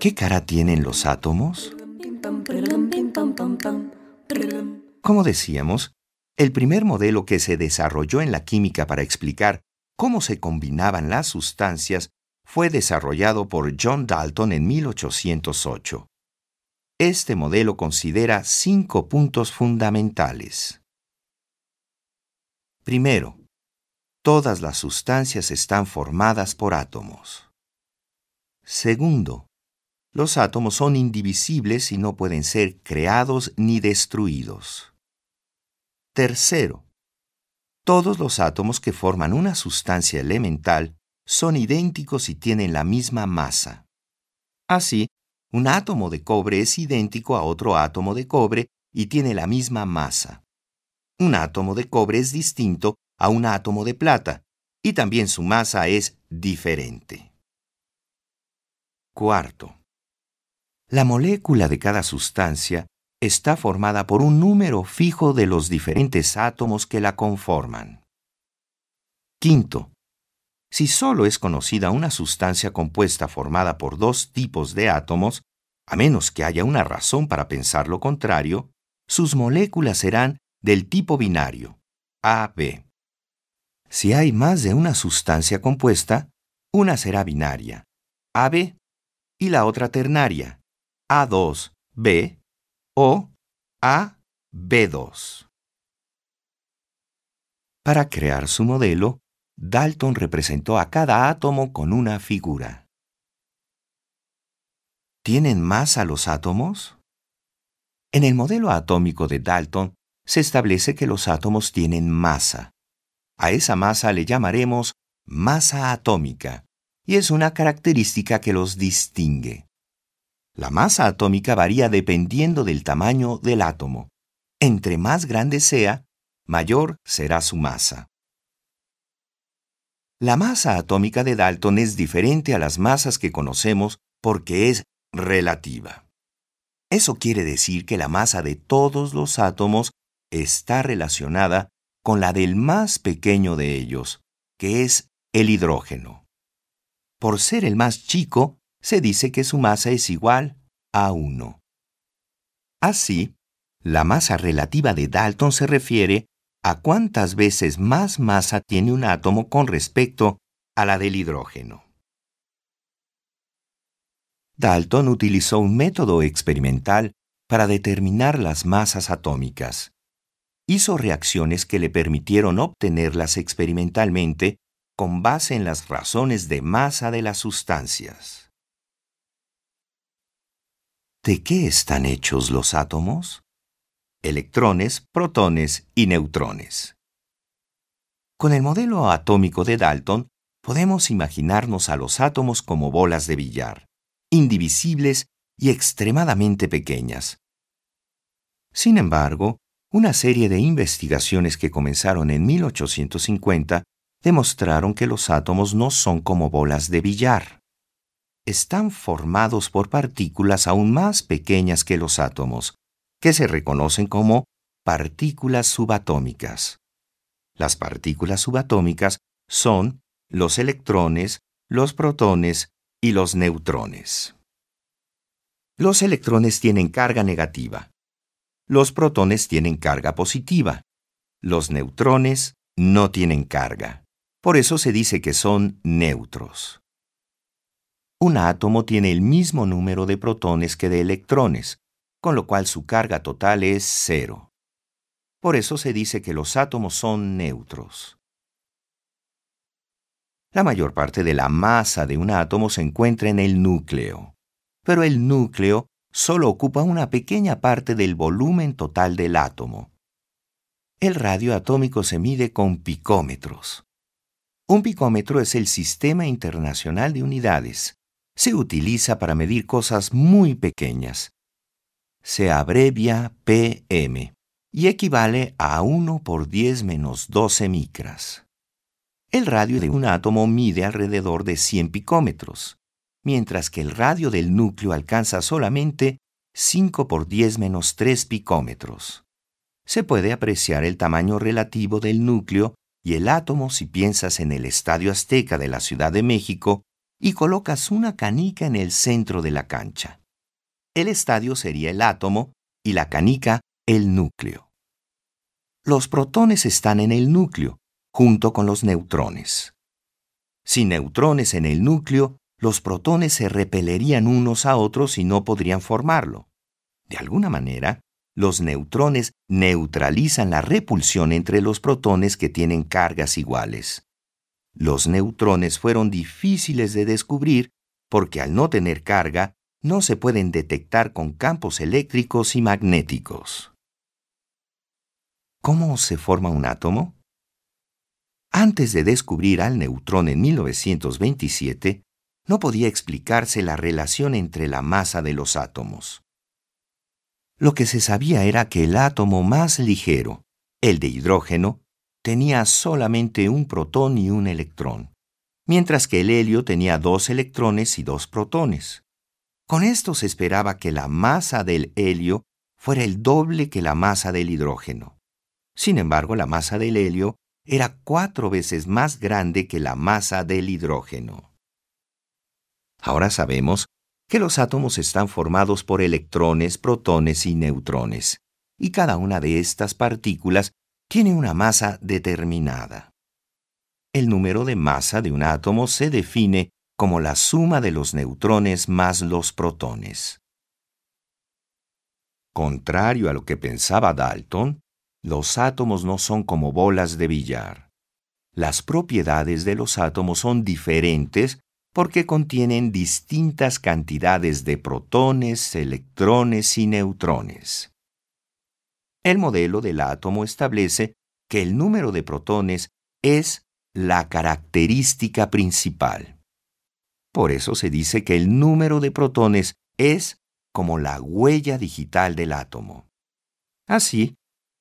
¿Qué cara tienen los átomos? Como decíamos, el primer modelo que se desarrolló en la química para explicar cómo se combinaban las sustancias fue desarrollado por John Dalton en 1808. Este modelo considera cinco puntos fundamentales. Primero, todas las sustancias están formadas por átomos. Segundo, los átomos son indivisibles y no pueden ser creados ni destruidos. Tercero, todos los átomos que forman una sustancia elemental son idénticos y tienen la misma masa. Así, un átomo de cobre es idéntico a otro átomo de cobre y tiene la misma masa. Un átomo de cobre es distinto a un átomo de plata y también su masa es diferente. Cuarto. La molécula de cada sustancia está formada por un número fijo de los diferentes átomos que la conforman. Quinto, si solo es conocida una sustancia compuesta formada por dos tipos de átomos, a menos que haya una razón para pensar lo contrario, sus moléculas serán del tipo binario, AB. Si hay más de una sustancia compuesta, una será binaria, AB, y la otra ternaria, a2B o AB2. Para crear su modelo, Dalton representó a cada átomo con una figura. ¿Tienen masa los átomos? En el modelo atómico de Dalton se establece que los átomos tienen masa. A esa masa le llamaremos masa atómica, y es una característica que los distingue. La masa atómica varía dependiendo del tamaño del átomo. Entre más grande sea, mayor será su masa. La masa atómica de Dalton es diferente a las masas que conocemos porque es relativa. Eso quiere decir que la masa de todos los átomos está relacionada con la del más pequeño de ellos, que es el hidrógeno. Por ser el más chico, se dice que su masa es igual a 1. Así, la masa relativa de Dalton se refiere a cuántas veces más masa tiene un átomo con respecto a la del hidrógeno. Dalton utilizó un método experimental para determinar las masas atómicas. Hizo reacciones que le permitieron obtenerlas experimentalmente con base en las razones de masa de las sustancias. ¿De qué están hechos los átomos? Electrones, protones y neutrones. Con el modelo atómico de Dalton, podemos imaginarnos a los átomos como bolas de billar, indivisibles y extremadamente pequeñas. Sin embargo, una serie de investigaciones que comenzaron en 1850 demostraron que los átomos no son como bolas de billar están formados por partículas aún más pequeñas que los átomos, que se reconocen como partículas subatómicas. Las partículas subatómicas son los electrones, los protones y los neutrones. Los electrones tienen carga negativa. Los protones tienen carga positiva. Los neutrones no tienen carga. Por eso se dice que son neutros. Un átomo tiene el mismo número de protones que de electrones, con lo cual su carga total es cero. Por eso se dice que los átomos son neutros. La mayor parte de la masa de un átomo se encuentra en el núcleo, pero el núcleo solo ocupa una pequeña parte del volumen total del átomo. El radio atómico se mide con picómetros. Un picómetro es el Sistema Internacional de Unidades, se utiliza para medir cosas muy pequeñas. Se abrevia PM y equivale a 1 por 10 menos 12 micras. El radio de un átomo mide alrededor de 100 picómetros, mientras que el radio del núcleo alcanza solamente 5 por 10 menos 3 picómetros. Se puede apreciar el tamaño relativo del núcleo y el átomo si piensas en el Estadio Azteca de la Ciudad de México y colocas una canica en el centro de la cancha. El estadio sería el átomo y la canica el núcleo. Los protones están en el núcleo, junto con los neutrones. Sin neutrones en el núcleo, los protones se repelerían unos a otros y no podrían formarlo. De alguna manera, los neutrones neutralizan la repulsión entre los protones que tienen cargas iguales. Los neutrones fueron difíciles de descubrir porque al no tener carga, no se pueden detectar con campos eléctricos y magnéticos. ¿Cómo se forma un átomo? Antes de descubrir al neutrón en 1927, no podía explicarse la relación entre la masa de los átomos. Lo que se sabía era que el átomo más ligero, el de hidrógeno, tenía solamente un protón y un electrón, mientras que el helio tenía dos electrones y dos protones. Con esto se esperaba que la masa del helio fuera el doble que la masa del hidrógeno. Sin embargo, la masa del helio era cuatro veces más grande que la masa del hidrógeno. Ahora sabemos que los átomos están formados por electrones, protones y neutrones, y cada una de estas partículas tiene una masa determinada. El número de masa de un átomo se define como la suma de los neutrones más los protones. Contrario a lo que pensaba Dalton, los átomos no son como bolas de billar. Las propiedades de los átomos son diferentes porque contienen distintas cantidades de protones, electrones y neutrones. El modelo del átomo establece que el número de protones es la característica principal. Por eso se dice que el número de protones es como la huella digital del átomo. Así,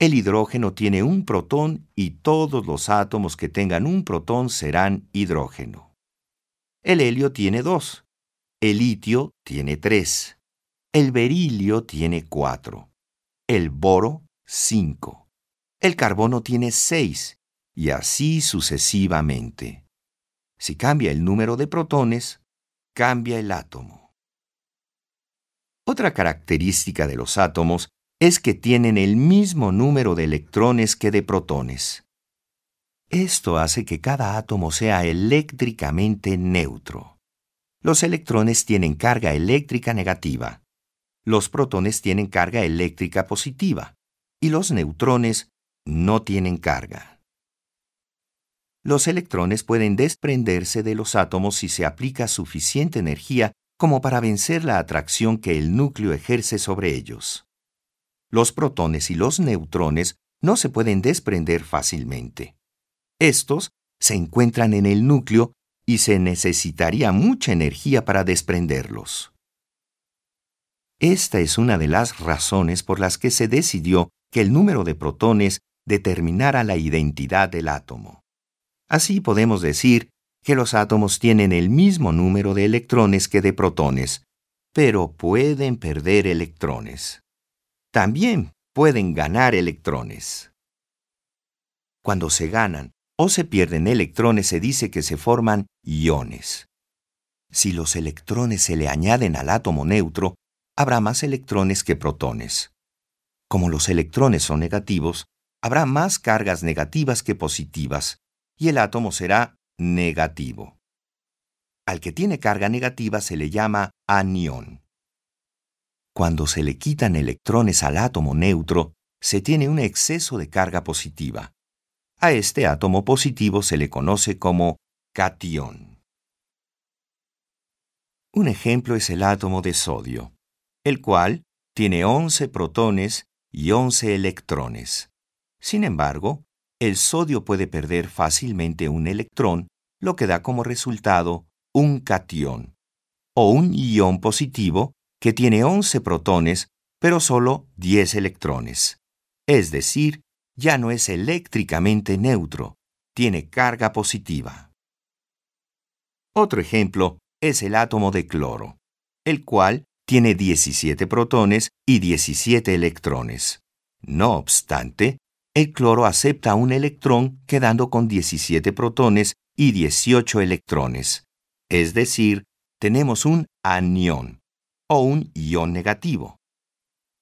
el hidrógeno tiene un protón y todos los átomos que tengan un protón serán hidrógeno. El helio tiene dos. El litio tiene tres. El berilio tiene cuatro. El boro cinco. El carbono tiene seis, y así sucesivamente. Si cambia el número de protones, cambia el átomo. Otra característica de los átomos es que tienen el mismo número de electrones que de protones. Esto hace que cada átomo sea eléctricamente neutro. Los electrones tienen carga eléctrica negativa. Los protones tienen carga eléctrica positiva y los neutrones no tienen carga. Los electrones pueden desprenderse de los átomos si se aplica suficiente energía como para vencer la atracción que el núcleo ejerce sobre ellos. Los protones y los neutrones no se pueden desprender fácilmente. Estos se encuentran en el núcleo y se necesitaría mucha energía para desprenderlos. Esta es una de las razones por las que se decidió que el número de protones determinara la identidad del átomo. Así podemos decir que los átomos tienen el mismo número de electrones que de protones, pero pueden perder electrones. También pueden ganar electrones. Cuando se ganan o se pierden electrones se dice que se forman iones. Si los electrones se le añaden al átomo neutro, habrá más electrones que protones. Como los electrones son negativos, habrá más cargas negativas que positivas, y el átomo será negativo. Al que tiene carga negativa se le llama anión. Cuando se le quitan electrones al átomo neutro, se tiene un exceso de carga positiva. A este átomo positivo se le conoce como cation. Un ejemplo es el átomo de sodio, el cual tiene 11 protones y 11 electrones. Sin embargo, el sodio puede perder fácilmente un electrón, lo que da como resultado un cation, o un ion positivo que tiene 11 protones, pero solo 10 electrones. Es decir, ya no es eléctricamente neutro, tiene carga positiva. Otro ejemplo es el átomo de cloro, el cual tiene 17 protones y 17 electrones. No obstante, el cloro acepta un electrón quedando con 17 protones y 18 electrones. Es decir, tenemos un anión o un ion negativo.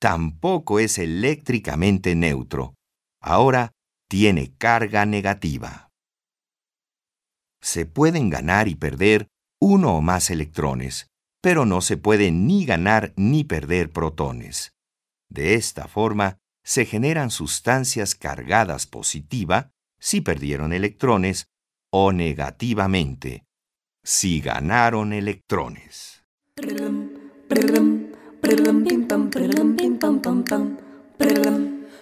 Tampoco es eléctricamente neutro. Ahora tiene carga negativa. Se pueden ganar y perder uno o más electrones, pero no se pueden ni ganar ni perder protones. De esta forma, se generan sustancias cargadas positiva si perdieron electrones o negativamente si ganaron electrones.